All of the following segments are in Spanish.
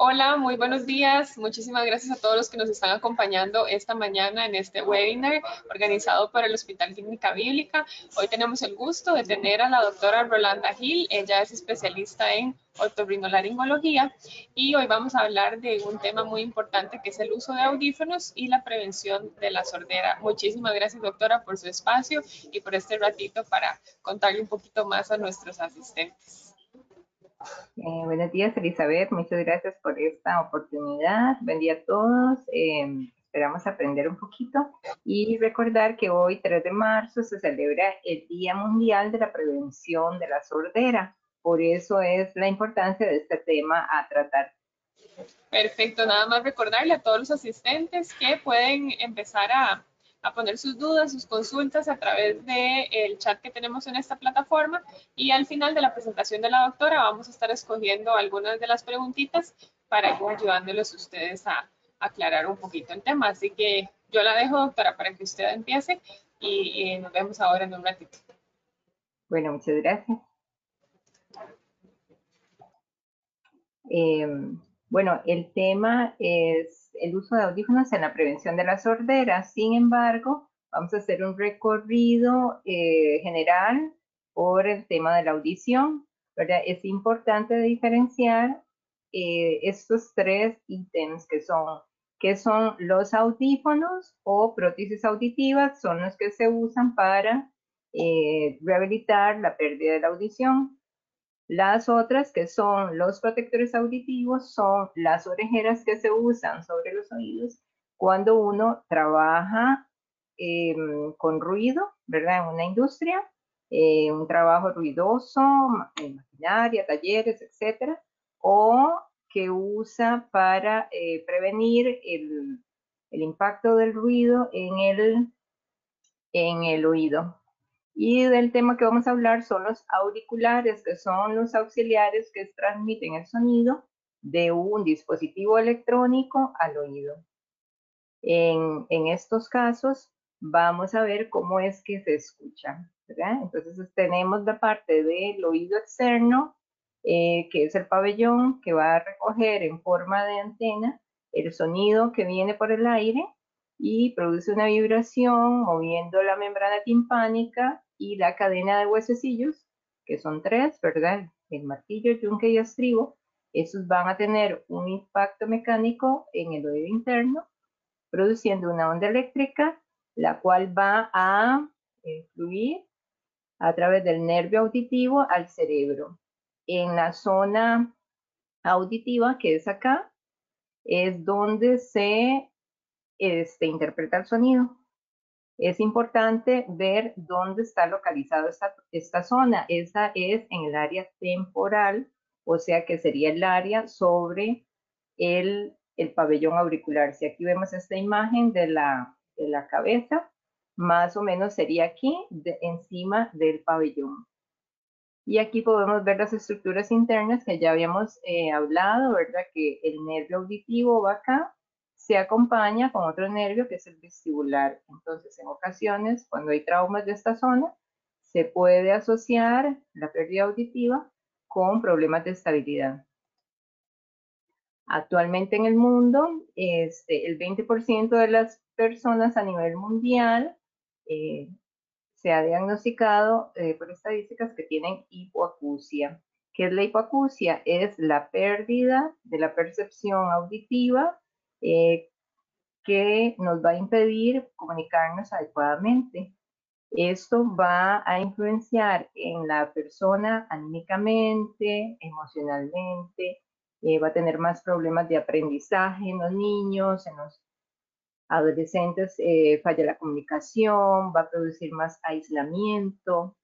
Hola, muy buenos días. Muchísimas gracias a todos los que nos están acompañando esta mañana en este webinar organizado por el Hospital Clínica Bíblica. Hoy tenemos el gusto de tener a la doctora Rolanda Gil. Ella es especialista en otorrinolaringología y hoy vamos a hablar de un tema muy importante que es el uso de audífonos y la prevención de la sordera. Muchísimas gracias, doctora, por su espacio y por este ratito para contarle un poquito más a nuestros asistentes. Eh, buenos días, Elizabeth. Muchas gracias por esta oportunidad. Buen día a todos. Eh, esperamos aprender un poquito y recordar que hoy, 3 de marzo, se celebra el Día Mundial de la Prevención de la Sordera. Por eso es la importancia de este tema a tratar. Perfecto. Nada más recordarle a todos los asistentes que pueden empezar a a poner sus dudas, sus consultas a través del chat que tenemos en esta plataforma y al final de la presentación de la doctora vamos a estar escogiendo algunas de las preguntitas para ir ayudándoles ustedes a aclarar un poquito el tema. Así que yo la dejo, doctora, para que usted empiece y, nos vemos ahora en un ratito. Bueno, muchas gracias. Em, bueno, el tema es el uso de audífonos en la prevención de la sordera. Sin embargo, vamos a hacer un recorrido eh, general por el tema de la audición. ¿verdad? Es importante diferenciar eh, estos tres ítems que son, que son los audífonos o prótesis auditivas, son los que se usan para eh, rehabilitar la pérdida de la audición. Las otras, que son los protectores auditivos, son las orejeras que se usan sobre los oídos cuando uno trabaja em, con ruido, ¿verdad? En una industria, eh, un trabajo ruidoso, en maquinaria, talleres, etcétera, o que usa para eh, prevenir el, el, impacto del ruido en el, en el oído. Y del tema que vamos a hablar son los auriculares, que son los auxiliares que transmiten el sonido de un dispositivo electrónico al oído. En, estos casos vamos a ver cómo es que se escucha. Entonces tenemos la parte del oído externo, eh, que es el pabellón que va a recoger en forma de antena el sonido que viene por el aire y produce una vibración moviendo la membrana timpánica y la cadena de huesecillos, que son tres, ¿verdad? El martillo, el yunque y estribo, esos van a tener un impacto mecánico en el oído interno, produciendo una onda eléctrica, la cual va a fluir a través del nervio auditivo al cerebro. En la zona auditiva, que es acá, es donde se este, interpreta el sonido es importante ver dónde está localizada esta, zona. Esa es en el área temporal, o sea que sería el área sobre el, pabellón auricular. Si aquí vemos esta imagen de la, de la cabeza, más o menos sería aquí, encima del pabellón. Y aquí podemos ver las estructuras internas que ya habíamos eh, hablado, ¿verdad? Que el nervio auditivo va acá, se acompaña con otro nervio que es el vestibular. Entonces, en ocasiones, cuando hay traumas de esta zona, se puede asociar la pérdida auditiva con problemas de estabilidad. Actualmente en el mundo, este, el 20% de las personas a nivel mundial eh, se ha diagnosticado eh, por estadísticas que tienen hipoacusia. ¿Qué es la hipoacusia? Es la pérdida de la percepción auditiva eh, que nos va a impedir comunicarnos adecuadamente. Esto va a influenciar en la persona anímicamente, emocionalmente, eh, va a tener más problemas de aprendizaje en los niños, en los adolescentes eh, falla la comunicación, va a producir más aislamiento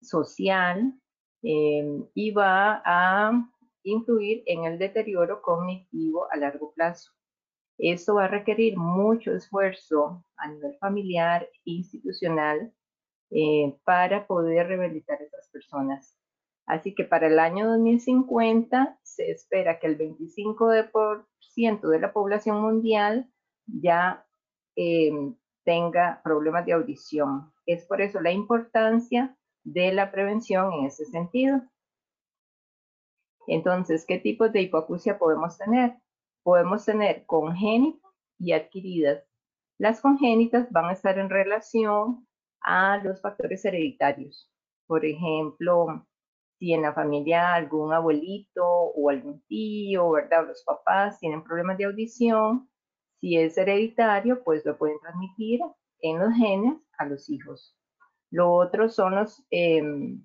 social y va a influir en el deterioro cognitivo a largo plazo. Esto va a requerir mucho esfuerzo a nivel familiar, institucional, eh, para poder rehabilitar a esas personas. Así que para el año 2050 se espera que el 25% de la población mundial ya em, tenga problemas de audición. Es por eso la importancia de la prevención en ese sentido. Entonces, ¿qué tipos de hipoacusia podemos tener? Podemos tener congénitas y adquiridas. Las congénitas van a estar en relación a los factores hereditarios. Por ejemplo, si en la familia algún abuelito o algún tío, ¿verdad? Los papás tienen problemas de audición, si es hereditario, pues lo pueden transmitir en los genes a los hijos. Lo otro son los, em,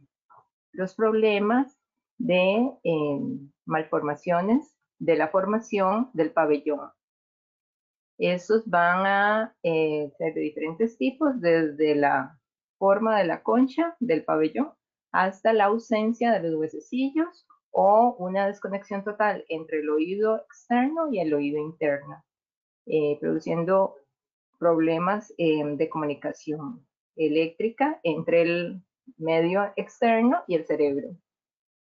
los problemas de em, malformaciones de la formación del pabellón. Estos van a eh, ser de diferentes tipos, desde la forma de la concha del pabellón hasta la ausencia de los huesecillos o una desconexión total entre el oído externo y el oído interno, eh, produciendo problemas em, de comunicación eléctrica entre el medio externo y el cerebro.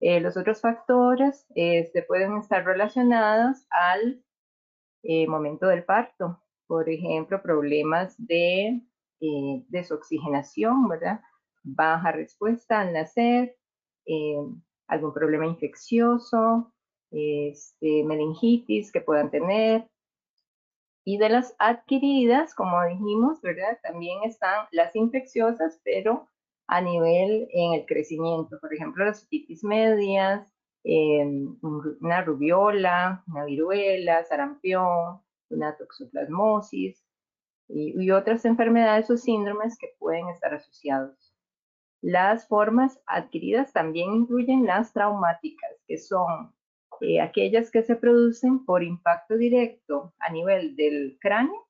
Eh, los otros factores este, pueden estar relacionados al eh, momento del parto, por ejemplo, problemas de eh, desoxigenación, ¿verdad? Baja respuesta al nacer, algún problema infeccioso, este, meningitis que puedan tener, y de las adquiridas, como dijimos, ¿verdad? También están las infecciosas, pero a nivel en el crecimiento. Por ejemplo, las otitis medias, em, una rubiola, una viruela, sarampión, una toxoplasmosis y, y otras enfermedades o síndromes que pueden estar asociados. Las formas adquiridas también incluyen las traumáticas, que son eh, aquellas que se producen por impacto directo a nivel del cráneo,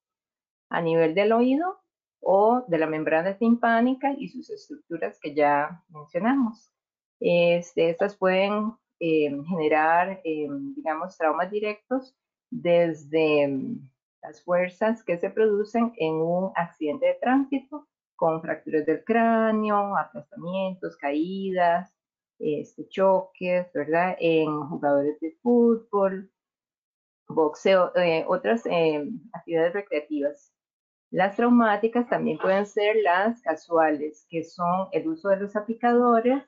a nivel del oído o de la membrana timpánica y sus estructuras que ya mencionamos. Este, estas pueden eh, generar, eh, digamos, traumas directos desde mm, las fuerzas que se producen en un accidente de tránsito con fracturas del cráneo, aplastamientos, caídas, este, choques, ¿verdad? En jugadores de fútbol, boxeo, eh, otras actividades recreativas. Las traumáticas también pueden ser las casuales, que son el uso de los aplicadores,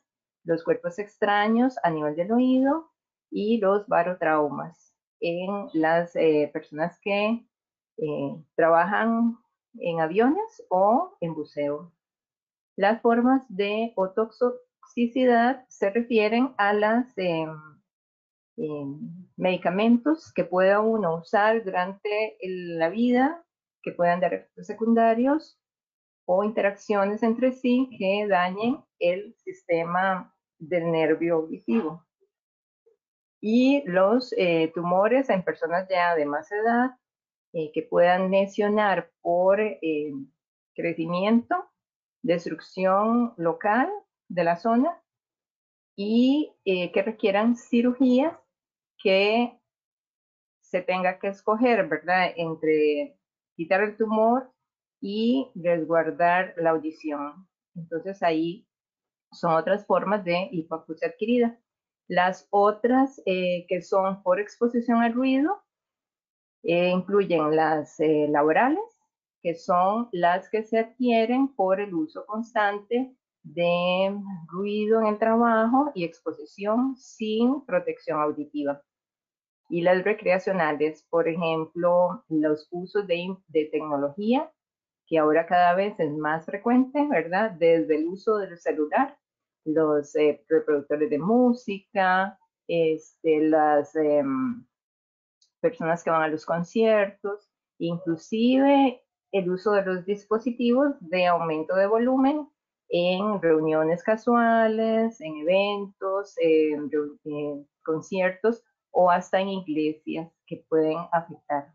los cuerpos extraños a nivel del oído y los barotraumas en las eh, personas que trabajan en aviones o en buceo. Las formas de otoxo toxicidad se refieren a los em, medicamentos que pueda uno usar durante la vida, que puedan dar efectos secundarios o interacciones entre sí que dañen el sistema del nervio auditivo. Y los eh, tumores en personas ya de más edad eh, que puedan lesionar por em, crecimiento, destrucción local de la zona y eh, que requieran cirugías que se tenga que escoger, ¿verdad? Entre quitar el tumor y resguardar la audición. Entonces ahí son otras formas de hipoacusia adquirida. Las otras eh, que son por exposición al ruido eh, incluyen las laborales, que son las que se adquieren por el uso constante de ruido en el trabajo y exposición sin protección auditiva. Y las recreacionales, por ejemplo, los usos de, tecnología, que ahora cada vez es más frecuente, ¿verdad? Desde el uso del celular, los eh, reproductores de música, este, las em, personas que van a los conciertos, inclusive el uso de los dispositivos de aumento de volumen en reuniones casuales, en eventos, en, conciertos o hasta en iglesias que pueden afectar.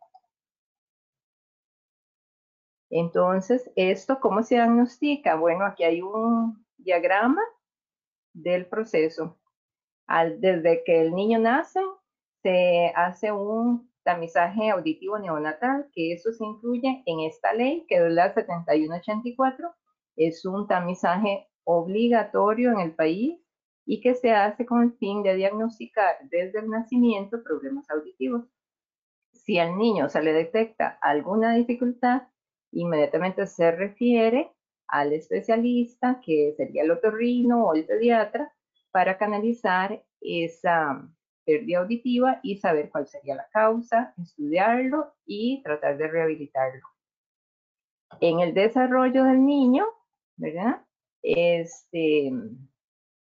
Entonces, ¿esto cómo se diagnostica? Bueno, aquí hay un diagrama del proceso. desde que el niño nace, se hace un tamizaje auditivo neonatal, que eso se incluye en esta ley, que es la 7184, es un tamizaje obligatorio en el país y que se hace con el fin de diagnosticar desde el nacimiento problemas auditivos. Si al niño se le detecta alguna dificultad, inmediatamente se refiere al especialista, que sería el otorrino o el pediatra, para canalizar esa, pérdida auditiva y saber cuál sería la causa, estudiarlo y tratar de rehabilitarlo. En el desarrollo del niño, ¿verdad? Este,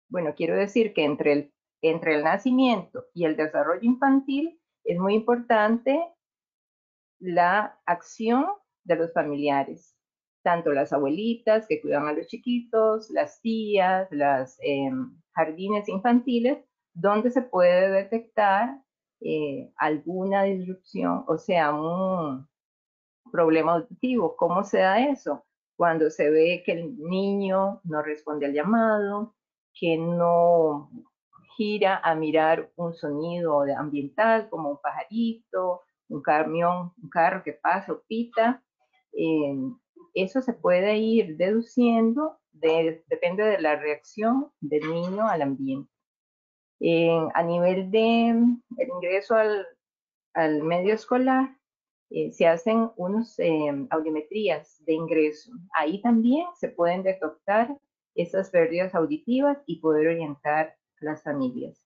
bueno, quiero decir que entre el, entre el nacimiento y el desarrollo infantil es muy importante la acción de los familiares, tanto las abuelitas que cuidan a los chiquitos, las tías, las em, jardines infantiles, donde se puede detectar eh, alguna disrupción, o sea, un problema auditivo. ¿Cómo se da eso? Cuando se ve que el niño no responde al llamado, que no gira a mirar un sonido ambiental como un pajarito, un camión, un carro que pasa o pita. Eh, eso se puede ir deduciendo, depende de la reacción del niño al ambiente. a nivel de el ingreso al, al medio escolar, eh, se hacen unos eh, audiometrías de ingreso. Ahí también se pueden detectar esas pérdidas auditivas y poder orientar a las familias.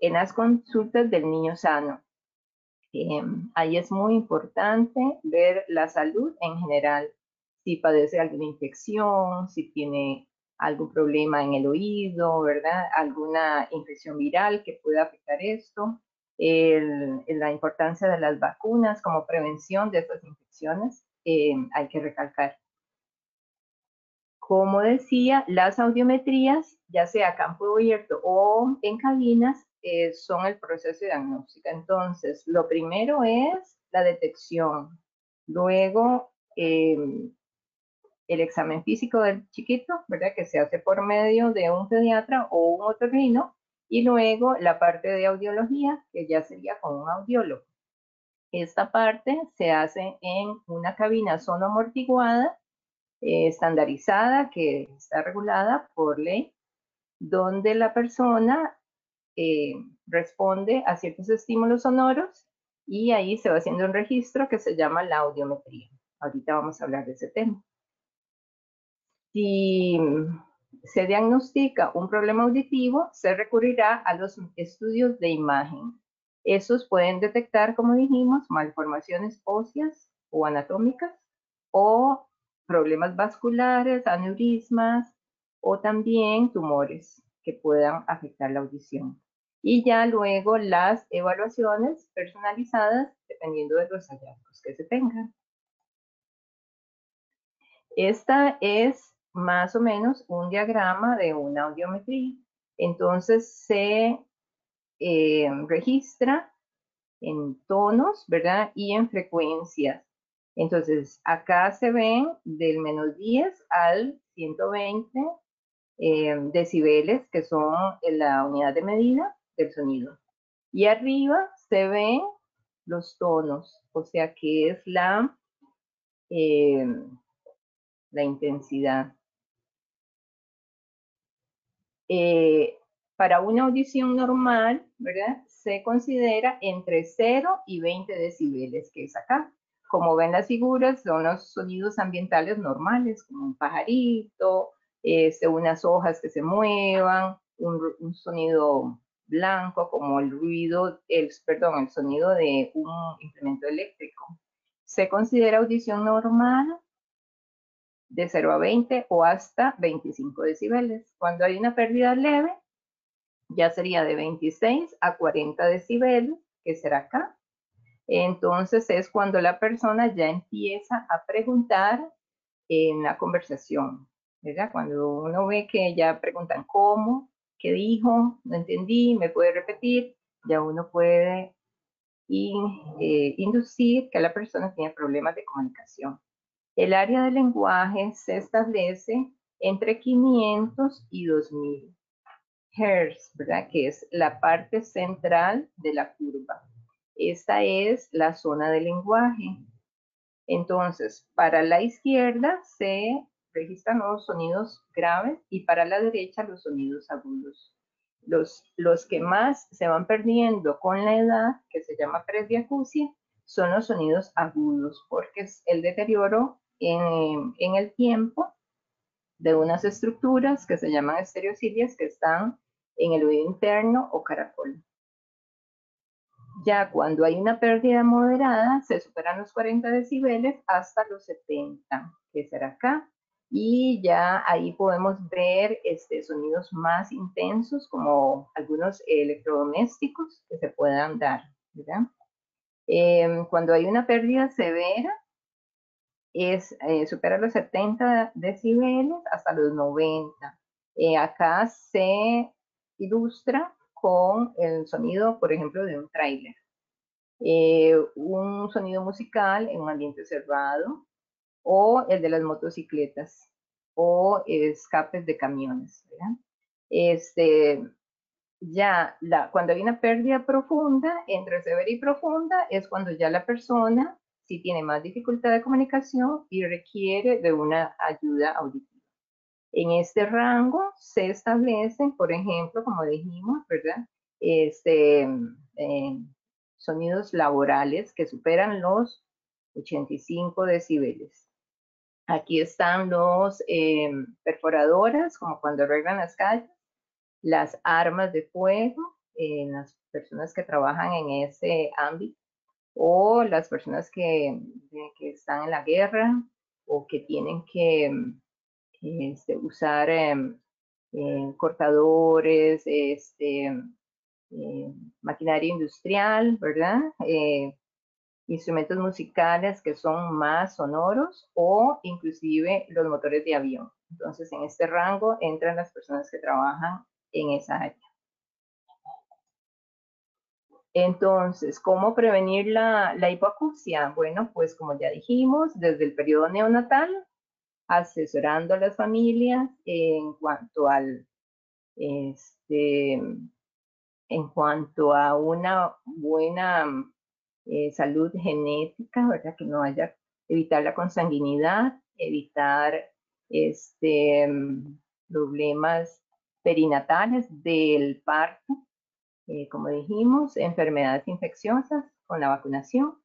En las consultas del niño sano, eh, ahí es muy importante ver la salud en general, si padece alguna infección, si tiene algún problema en el oído, ¿verdad? Alguna infección viral que pueda afectar esto, la importancia de las vacunas como prevención de estas infecciones, eh, hay que recalcar. Como decía, las audiometrías, ya sea campo abierto o en cabinas, eh, son el proceso diagnóstico. Entonces, lo primero es la detección. Luego, em, el examen físico del chiquito, ¿verdad? Que se hace por medio de un pediatra o un otorrino. Y luego la parte de audiología, que ya sería con un audiólogo. Esta parte se hace en una cabina sonoamortiguada eh, estandarizada que está regulada por ley, donde la persona eh, responde a ciertos estímulos sonoros y ahí se va haciendo un registro que se llama la audiometría. Ahorita vamos a hablar de ese tema. Si se diagnostica un problema auditivo, se recurrirá a los estudios de imagen. Esos pueden detectar, como dijimos, malformaciones óseas o anatómicas o problemas vasculares, aneurismas o también tumores que puedan afectar la audición. Y ya luego las evaluaciones personalizadas dependiendo de los hallazgos que se tengan. Esta es más o menos un diagrama de una audiometría. Entonces se eh, registra en tonos, ¿verdad? Y en frecuencias. Entonces, acá se ven del menos 10 al 120 eh, decibeles, que son la unidad de medida del sonido. Y arriba se ven los tonos, o sea que es la, eh, la intensidad. Eh, para una audición normal, ¿verdad? Se considera entre 0 y 20 decibeles, que es acá como ven las figuras, son los sonidos ambientales normales, como un pajarito, este, unas hojas que se muevan, un, sonido blanco, como el ruido, el, perdón, el sonido de un implemento eléctrico. Se considera audición normal de 0 a 20 o hasta 25 decibeles. Cuando hay una pérdida leve, ya sería de 26 a 40 decibeles, que será acá, entonces es cuando la persona ya empieza a preguntar en la conversación, ¿verdad? Cuando uno ve que ya preguntan cómo, qué dijo, no entendí, me puede repetir, ya uno puede eh, inducir que la persona tiene problemas de comunicación. El área del lenguaje se establece entre 500 y 2000 Hz, ¿verdad? Que es la parte central de la curva. Esta es la zona del lenguaje. Entonces, para la izquierda se registran los sonidos graves y para la derecha los sonidos agudos. Los, que más se van perdiendo con la edad, que se llama presbiacusia, son los sonidos agudos, porque es el deterioro en, en el tiempo de unas estructuras que se llaman estereocilias que están en el oído interno o caracol. Ya cuando hay una pérdida moderada, se superan los 40 decibeles hasta los 70, que será acá. Y ya ahí podemos ver este, sonidos más intensos, como algunos electrodomésticos que se puedan dar. Em, cuando hay una pérdida severa, es, eh, supera los 70 decibeles hasta los 90. Eh, acá se ilustra con el sonido, por ejemplo, de un tráiler. Eh, un sonido musical en un ambiente cerrado o el de las motocicletas o escapes de camiones. Este, ya la, cuando hay una pérdida profunda, entre severa y profunda, es cuando ya la persona sí tiene más dificultad de comunicación y requiere de una ayuda auditiva. En este rango se establecen, por ejemplo, como dijimos, ¿verdad? Este, eh, sonidos laborales que superan los 85 decibeles. Aquí están los eh, perforadoras, como cuando arreglan las calles, las armas de fuego, en las personas que trabajan en ese ámbito, o las personas que, que están en la guerra o que tienen que este, usar em, eh, cortadores, este, eh, maquinaria industrial, ¿verdad? Eh, instrumentos musicales que son más sonoros o inclusive los motores de avión. Entonces, en este rango entran las personas que trabajan en esa área. Entonces, ¿cómo prevenir la, la hipoacusia? Bueno, pues como ya dijimos, desde el periodo neonatal asesorando a las familias en cuanto al este, en cuanto a una buena eh, salud genética, ¿verdad? Que no haya, evitar la consanguinidad, evitar este, problemas perinatales del parto, eh, como dijimos, enfermedades infecciosas con la vacunación,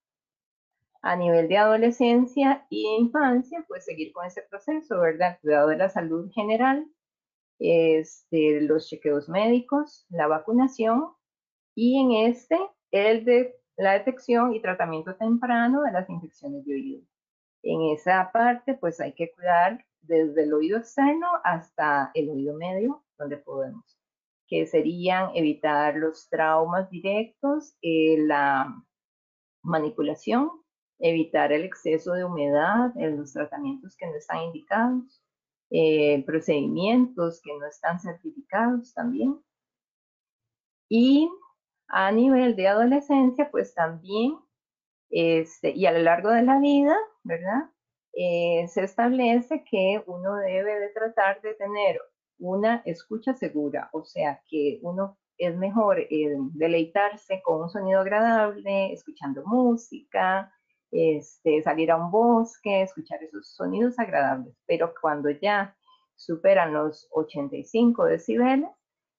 a nivel de adolescencia y infancia, pues seguir con ese proceso, ¿verdad? Cuidado de la salud general, este, los chequeos médicos, la vacunación y en este, el de la detección y tratamiento temprano de las infecciones de oído. En esa parte, pues hay que cuidar desde el oído externo hasta el oído medio, donde podemos, que serían evitar los traumas directos, eh, la manipulación evitar el exceso de humedad en los tratamientos que no están indicados, eh, procedimientos que no están certificados también. Y a nivel de adolescencia, pues también, este, y a lo largo de la vida, ¿verdad? Eh, se establece que uno debe de tratar de tener una escucha segura, o sea, que uno es mejor eh, deleitarse con un sonido agradable, escuchando música, este, salir a un bosque, escuchar esos sonidos agradables, pero cuando ya superan los 85 decibeles,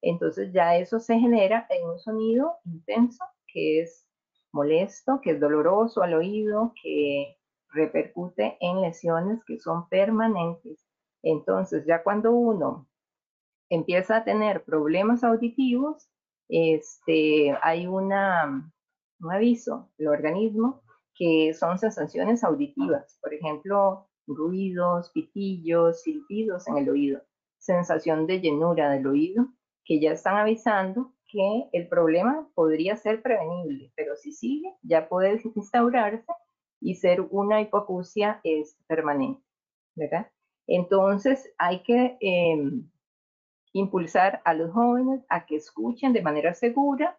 entonces ya eso se genera en un sonido intenso que es molesto, que es doloroso al oído, que repercute en lesiones que son permanentes. Entonces ya cuando uno empieza a tener problemas auditivos, este, hay una, un aviso del organismo que son sensaciones auditivas, por ejemplo, ruidos, pitillos, silbidos en el oído, sensación de llenura del oído, que ya están avisando que el problema podría ser prevenible, pero si sigue, ya puede instaurarse y ser una hipoacusia es permanente, ¿verdad? Entonces hay que em, impulsar a los jóvenes a que escuchen de manera segura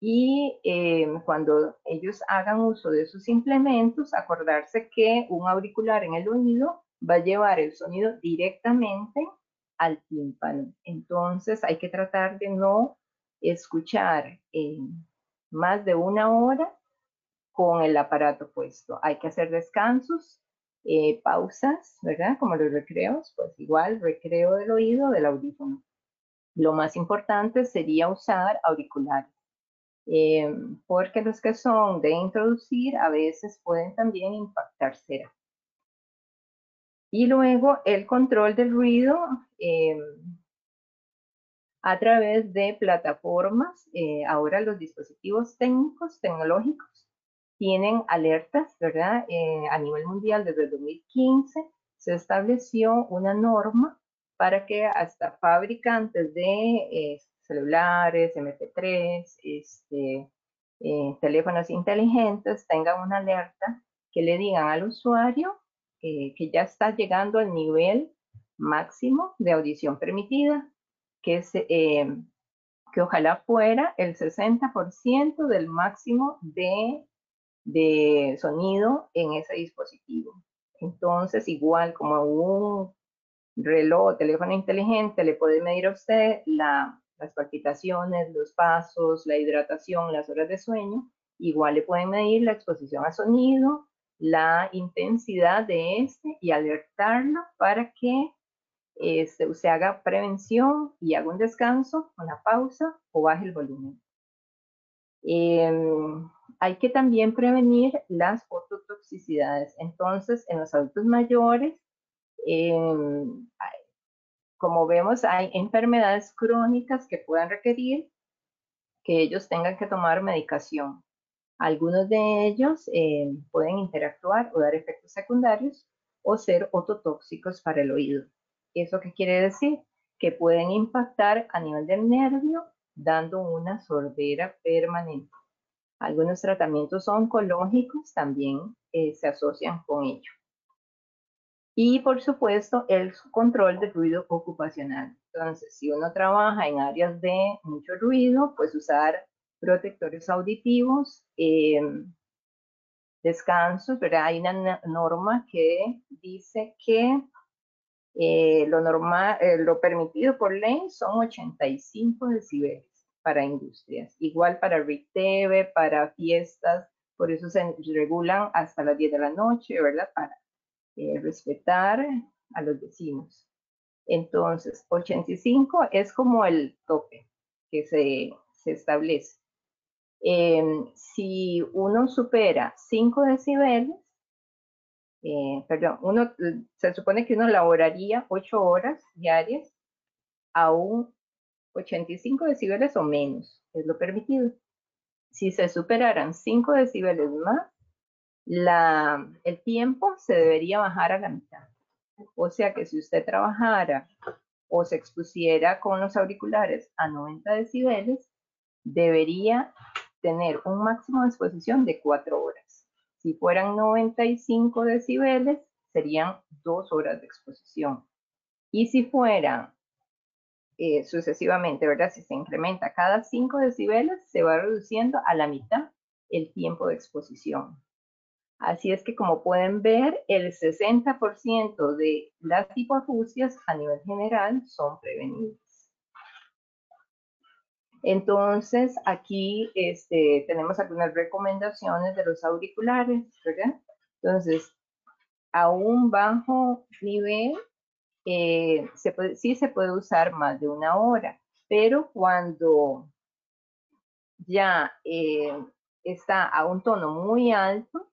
y em, cuando ellos hagan uso de esos implementos, acordarse que un auricular en el oído va a llevar el sonido directamente al tímpano. Entonces hay que tratar de no escuchar más de una hora con el aparato puesto. Hay que hacer descansos, eh, pausas, ¿verdad? Como los recreos, pues igual recreo del oído, del audífono. Lo más importante sería usar auriculares eh, porque los que son de introducir a veces pueden también impactar cera. Y luego el control del ruido, eh, a través de plataformas. Eh, ahora los dispositivos técnicos, tecnológicos, tienen alertas, ¿verdad? Eh, a nivel mundial desde el 2015 se estableció una norma para que hasta fabricantes de eh, celulares, MP3, este, teléfonos inteligentes tengan una alerta que le digan al usuario que ya está llegando al nivel máximo de audición permitida, que, eh, que ojalá fuera el 60% del máximo de, de sonido en ese dispositivo. Entonces, igual como un reloj, teléfono inteligente, le puede medir a usted la, las palpitaciones, los pasos, la hidratación, las horas de sueño. Igual le pueden medir la exposición a sonido, la intensidad de este y alertarlo para que este, usted haga prevención y haga un descanso, una pausa o baje el volumen. Em, hay que también prevenir las ototoxicidades. Entonces, en los adultos mayores, em, como vemos, hay enfermedades crónicas que puedan requerir que ellos tengan que tomar medicación. Algunos de ellos em, pueden interactuar o dar efectos secundarios o ser ototóxicos para el oído. ¿Eso qué quiere decir? Que pueden impactar a nivel del nervio dando una sordera permanente. Algunos tratamientos oncológicos también eh, se asocian con ello. Y por supuesto, el control del ruido ocupacional. Entonces, si uno trabaja en áreas de mucho ruido, pues usar protectores auditivos, em, descansos, ¿verdad? Hay una norma que dice que eh, lo normal, eh, lo permitido por ley son 85 decibeles para industrias. Igual para RITV, para fiestas, por eso se regulan hasta las 10 de la noche, ¿verdad? Para eh, respetar a los vecinos. Entonces, 85 es como el tope que se, se establece. Em, si uno supera 5 decibeles, eh, perdón, uno, se supone que uno laboraría 8 horas diarias a un 85 decibeles o menos, es lo permitido. Si se superaran 5 decibeles más, la, el tiempo se debería bajar a la mitad. O sea que si usted trabajara o se expusiera con los auriculares a 90 decibeles, debería tener un máximo de exposición de 4 horas. Si fueran 95 decibeles, serían dos horas de exposición. Y si fueran eh, sucesivamente, ¿verdad? Si se incrementa cada 5 decibeles, se va reduciendo a la mitad el tiempo de exposición. Así es que como pueden ver, el 60% de las hipoacusias a nivel general son prevenidas. Entonces, aquí este, tenemos algunas recomendaciones de los auriculares, ¿verdad? Entonces, a un bajo nivel, eh, sí se puede usar más de una hora, pero cuando ya eh, está a un tono muy alto,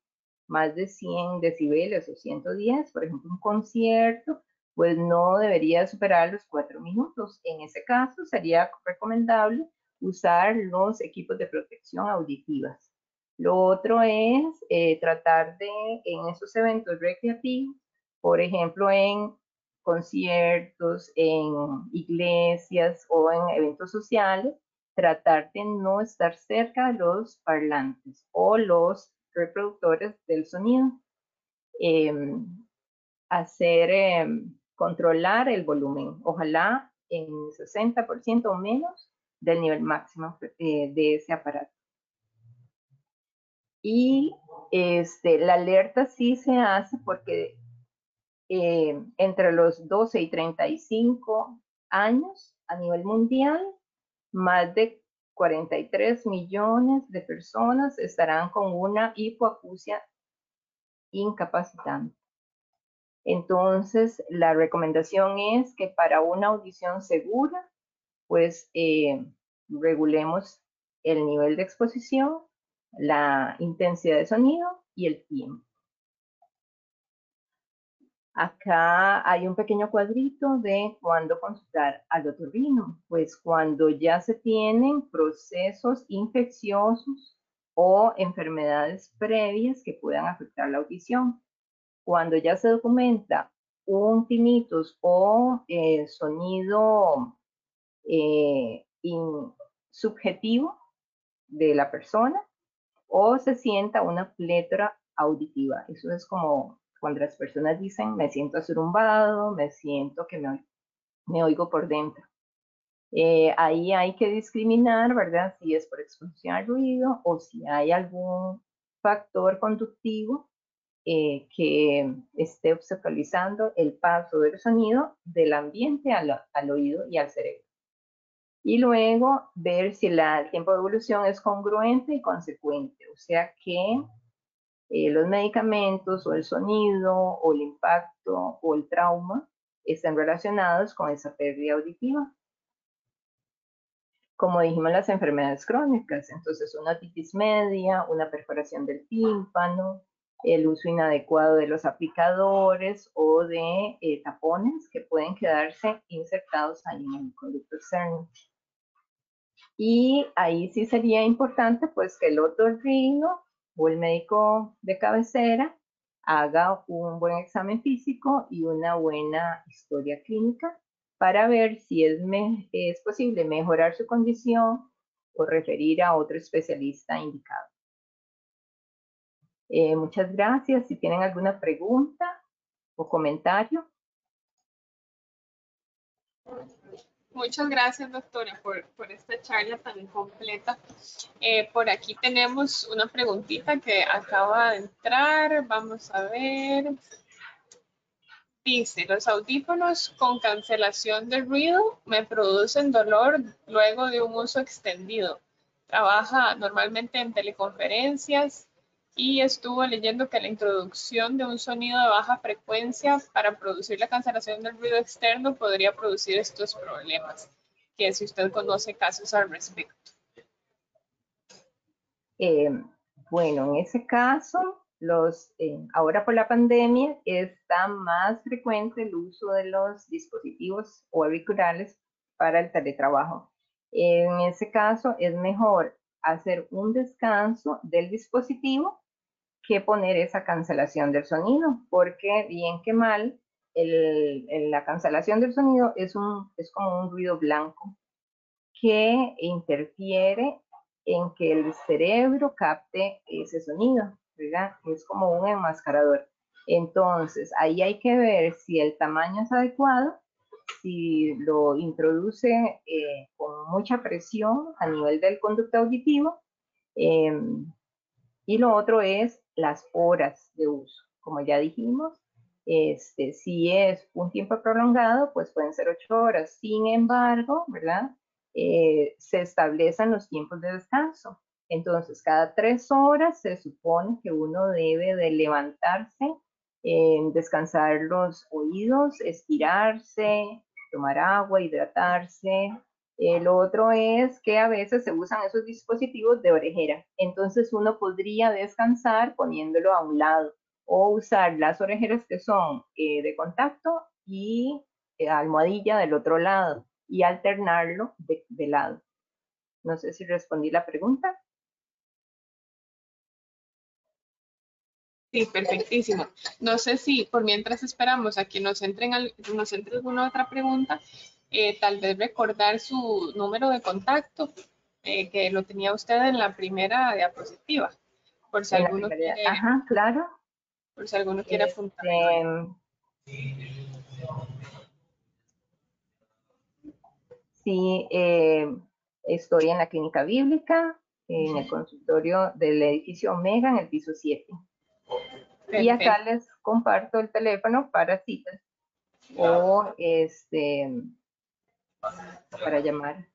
más de 100 decibeles o 110, por ejemplo, un concierto, pues no debería superar los cuatro minutos. En ese caso, sería recomendable usar los equipos de protección auditivas. Lo otro es eh, tratar de, en esos eventos recreativos, por ejemplo, en conciertos, en iglesias o en eventos sociales, tratar de no estar cerca de los parlantes o los reproductores del sonido. Em, hacer, em, controlar el volumen, ojalá en 60% o menos del nivel máximo eh, de ese aparato. Y este, la alerta sí se hace porque eh, entre los 12 y 35 años a nivel mundial, más de 43 millones de personas estarán con una hipoacusia incapacitante. Entonces, la recomendación es que para una audición segura, pues eh, regulemos el nivel de exposición, la intensidad de sonido y el tiempo. Acá hay un pequeño cuadrito de cuándo consultar al otorrino. Pues cuando ya se tienen procesos infecciosos o enfermedades previas que puedan afectar la audición. Cuando ya se documenta un tinnitus o eh, sonido eh, subjetivo de la persona o se sienta una plétora auditiva. Eso es como cuando las personas dicen, me siento asurumbado, me siento que me, me oigo por dentro. Eh, ahí hay que discriminar, ¿verdad? Si es por exposición al ruido o si hay algún factor conductivo eh, que esté obstaculizando el paso del sonido del ambiente al, al, oído y al cerebro. Y luego ver si la, el tiempo de evolución es congruente y consecuente, o sea que eh, los medicamentos o el sonido o el impacto o el trauma están relacionados con esa pérdida auditiva. Como dijimos, las enfermedades crónicas, entonces una otitis media, una perforación del tímpano, el uso inadecuado de los aplicadores o de eh, tapones que pueden quedarse insertados ahí en el conducto externo. Y ahí sí sería importante pues que el otorrino o el médico de cabecera haga un buen examen físico y una buena historia clínica para ver si es, es posible mejorar su condición o referir a otro especialista indicado. Eh, muchas gracias. Si tienen alguna pregunta o comentario. Muchas gracias, doctora, por, esta charla tan completa. Eh, por aquí tenemos una preguntita que acaba de entrar. Vamos a ver. Dice, los audífonos con cancelación de ruido me producen dolor luego de un uso extendido. Trabaja normalmente en teleconferencias y estuvo leyendo que la introducción de un sonido de baja frecuencia para producir la cancelación del ruido externo podría producir estos problemas, que si usted conoce casos al respecto. Eh, bueno, en ese caso, los, eh, ahora por la pandemia está más frecuente el uso de los dispositivos o auriculares para el teletrabajo. En ese caso es mejor hacer un descanso del dispositivo que poner esa cancelación del sonido, porque bien que mal, la cancelación del sonido es, un, es como un ruido blanco que interfiere en que el cerebro capte ese sonido, ¿verdad? Es como un enmascarador. Entonces, ahí hay que ver si el tamaño es adecuado, si lo introduce eh, con mucha presión a nivel del conducto auditivo, em, y lo otro es las horas de uso. Como ya dijimos, este, si es un tiempo prolongado, pues pueden ser ocho horas. Sin embargo, ¿verdad? Eh, se establecen los tiempos de descanso. Entonces, cada tres horas se supone que uno debe de levantarse, eh, descansar los oídos, estirarse, tomar agua, hidratarse, el otro es que a veces se usan esos dispositivos de orejera. Entonces uno podría descansar poniéndolo a un lado o usar las orejeras que son eh, de contacto y eh, almohadilla del otro lado y alternarlo de, de lado. No sé si respondí la pregunta. Sí, perfectísimo. No sé si por mientras esperamos a que nos entren, nos entre alguna otra pregunta, eh, tal vez recordar su número de contacto, eh, que lo tenía usted en la primera diapositiva, por si alguno quiere, Ajá, claro. Por si alguno quiere este, apuntar. sí, eh, estoy en la clínica bíblica, en el consultorio del edificio Omega, en el piso 7. Y acá les comparto el teléfono para citas o este para llamar.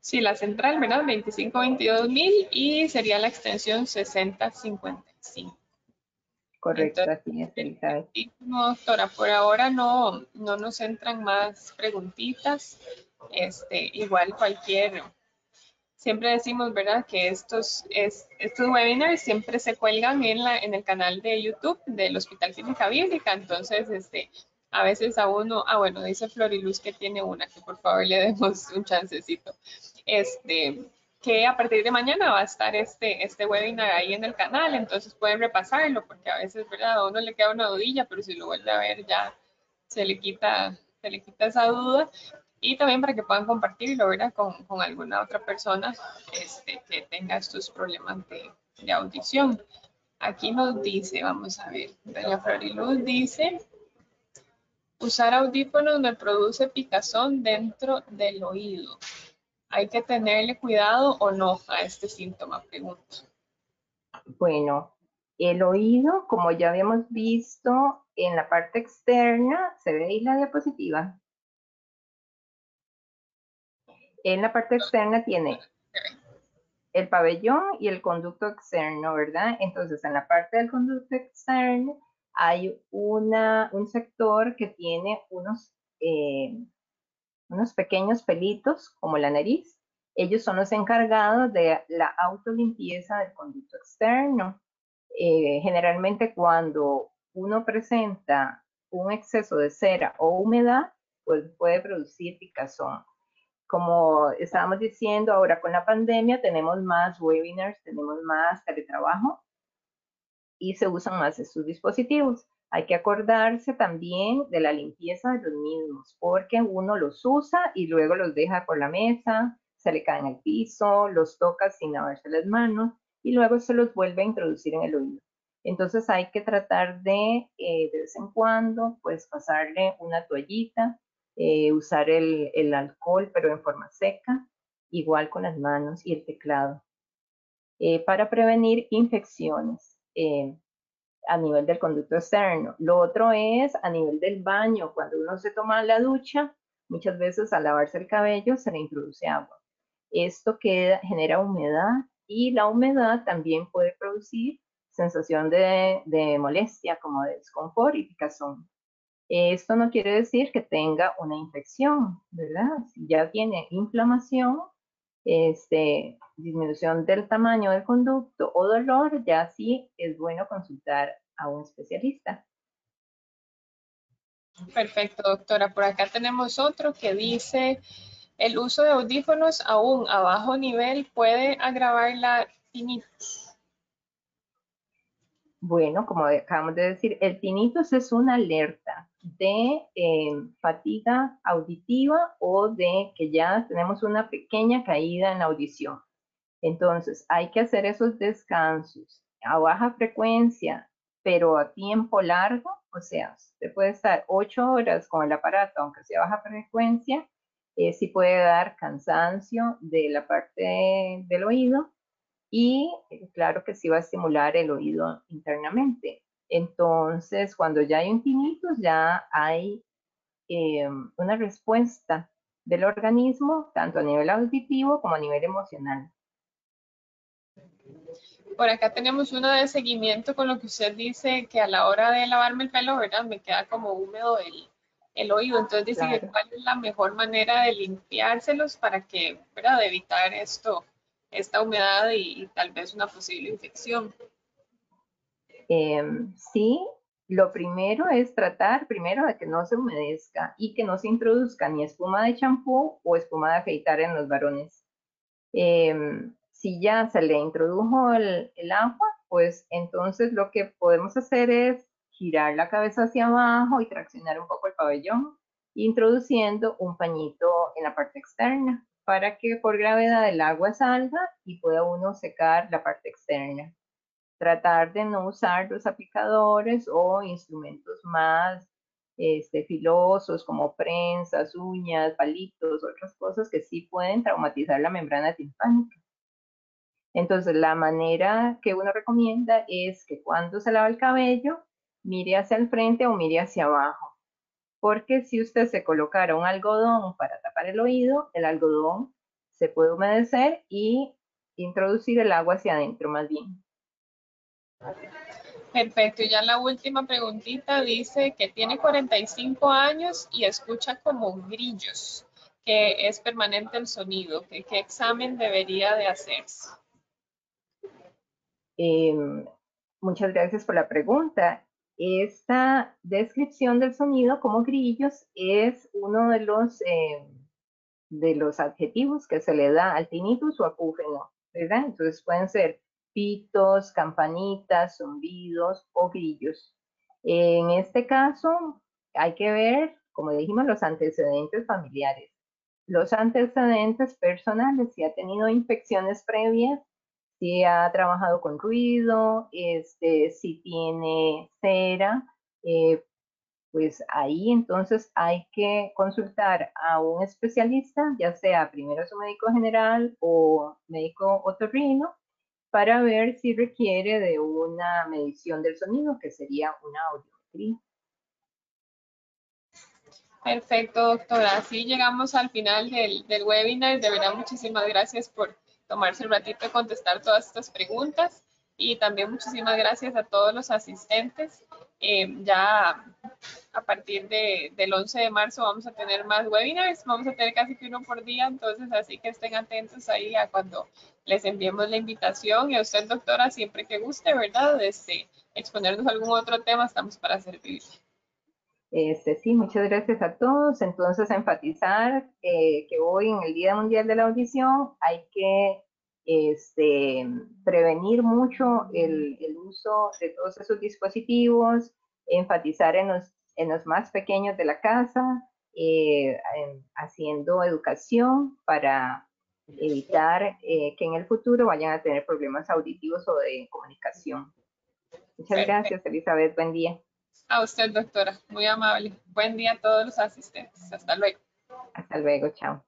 Sí, la central, ¿verdad? 2522.000 y sería la extensión 6055. Correcto, así es, doctora, por ahora no, no nos entran más preguntitas. Este, igual cualquier, siempre decimos, ¿verdad? Que estos, es, estos webinars siempre se cuelgan en, la, en el canal de YouTube del Hospital Clínica Bíblica. Entonces, este, a veces a uno, ah, bueno, dice Floriluz que tiene una, que por favor le demos un chancecito. Este, que a partir de mañana va a estar este, este webinar ahí en el canal, entonces pueden repasarlo, porque a veces, ¿verdad? A uno le queda una dudilla, pero si lo vuelve a ver ya se le quita, se le quita esa duda y también para que puedan compartirlo, ¿verdad? Con, con alguna otra persona este, que tenga estos problemas de, de, audición. Aquí nos dice, vamos a ver, doña Floriluz dice, usar audífonos me produce picazón dentro del oído. ¿Hay que tenerle cuidado o no a este síntoma? Pregunto. Bueno, el oído, como ya habíamos visto en la parte externa, se ve ahí la diapositiva, en la parte externa tiene el pabellón y el conducto externo, ¿verdad? Entonces, en la parte del conducto externo hay una, un sector que tiene unos, eh, unos pequeños pelitos, como la nariz. Ellos son los encargados de la autolimpieza del conducto externo. Eh, generalmente cuando uno presenta un exceso de cera o humedad, pues puede producir picazón como estábamos diciendo, ahora con la pandemia tenemos más webinars, tenemos más teletrabajo y se usan más estos dispositivos. Hay que acordarse también de la limpieza de los mismos, porque uno los usa y luego los deja por la mesa, se le cae en el piso, los toca sin lavarse las manos y luego se los vuelve a introducir en el oído. Entonces hay que tratar de, eh, de vez en cuando, pues pasarle una toallita eh, usar el, alcohol pero en forma seca, igual con las manos y el teclado, eh, para prevenir infecciones eh, a nivel del conducto externo. Lo otro es a nivel del baño, cuando uno se toma la ducha, muchas veces al lavarse el cabello se le introduce agua. Esto queda, genera humedad y la humedad también puede producir sensación de, molestia como de desconfort y picazón. Esto no quiere decir que tenga una infección, ¿verdad? Si ya tiene inflamación, este, disminución del tamaño del conducto o dolor, ya sí es bueno consultar a un especialista. Perfecto, doctora. Por acá tenemos otro que dice, el uso de audífonos aún a bajo nivel puede agravar la tinnitus. Bueno, como acabamos de decir, el tinnitus es una alerta de eh, fatiga auditiva o de que ya tenemos una pequeña caída en la audición. Entonces, hay que hacer esos descansos a baja frecuencia, pero a tiempo largo, o sea, usted puede estar ocho horas con el aparato, aunque sea baja frecuencia, eh, sí puede dar cansancio de la parte del oído y eh, claro que sí va a estimular el oído internamente. Entonces, cuando ya hay un tinnitus, ya hay eh, una respuesta del organismo, tanto a nivel auditivo como a nivel emocional. Por acá tenemos uno de seguimiento con lo que usted dice que a la hora de lavarme el pelo, ¿verdad? Me queda como húmedo el, el oído. Entonces dice cuál es la mejor manera de limpiárselos para que, ¿verdad? De evitar esto, esta humedad y, tal vez una posible infección. Em, sí, lo primero es tratar primero de que no se humedezca y que no se introduzca ni espuma de champú o espuma de afeitar en los varones. Em, si ya se le introdujo el, el, agua, pues entonces lo que podemos hacer es girar la cabeza hacia abajo y traccionar un poco el pabellón, introduciendo un pañito en la parte externa para que por gravedad el agua salga y pueda uno secar la parte externa. Tratar de no usar los aplicadores o instrumentos más este, filosos como prensas, uñas, palitos, otras cosas que sí pueden traumatizar la membrana timpánica. Entonces, la manera que uno recomienda es que cuando se lava el cabello, mire hacia el frente o mire hacia abajo porque si usted se colocara un algodón para tapar el oído, el algodón se puede humedecer y introducir el agua hacia adentro más bien. Perfecto, y ya la última preguntita dice que tiene 45 años y escucha como grillos. que es permanente el sonido? ¿Qué, qué examen debería de hacerse? Em, muchas gracias por la pregunta. Esta descripción del sonido como grillos es uno de los, em, de los adjetivos que se le da al tinnitus o acúfeno, ¿verdad? Entonces pueden ser pitos, campanitas, zumbidos o grillos. En este caso, hay que ver, como dijimos, los antecedentes familiares. Los antecedentes personales, si ha tenido infecciones previas, si ha trabajado con ruido, este, si tiene cera, eh, pues ahí entonces hay que consultar a un especialista, ya sea primero su médico general o médico otorrino, para ver si requiere de una medición del sonido, que sería una audiometría. Perfecto, doctora. Así llegamos al final del, del webinar. De verdad, muchísimas gracias por tomarse el ratito de contestar todas estas preguntas y también muchísimas gracias a todos los asistentes. Eh, ya a partir de, del 11 de marzo vamos a tener más webinars, vamos a tener casi que uno por día, entonces así que estén atentos ahí a cuando les enviemos la invitación y a usted, doctora, siempre que guste, ¿verdad? Este, exponernos algún otro tema, estamos para servir. Este, sí, muchas gracias a todos. Entonces, enfatizar eh, que hoy en el Día Mundial de la Audición hay que este, prevenir mucho el, uso de todos esos dispositivos, enfatizar en los, en los más pequeños de la casa, eh, haciendo educación para evitar eh, que en el futuro vayan a tener problemas auditivos o de comunicación. Muchas gracias, Elizabeth. Buen día. A usted, doctora. Muy amable. Buen día a todos los asistentes. Hasta luego. Hasta luego. Chao.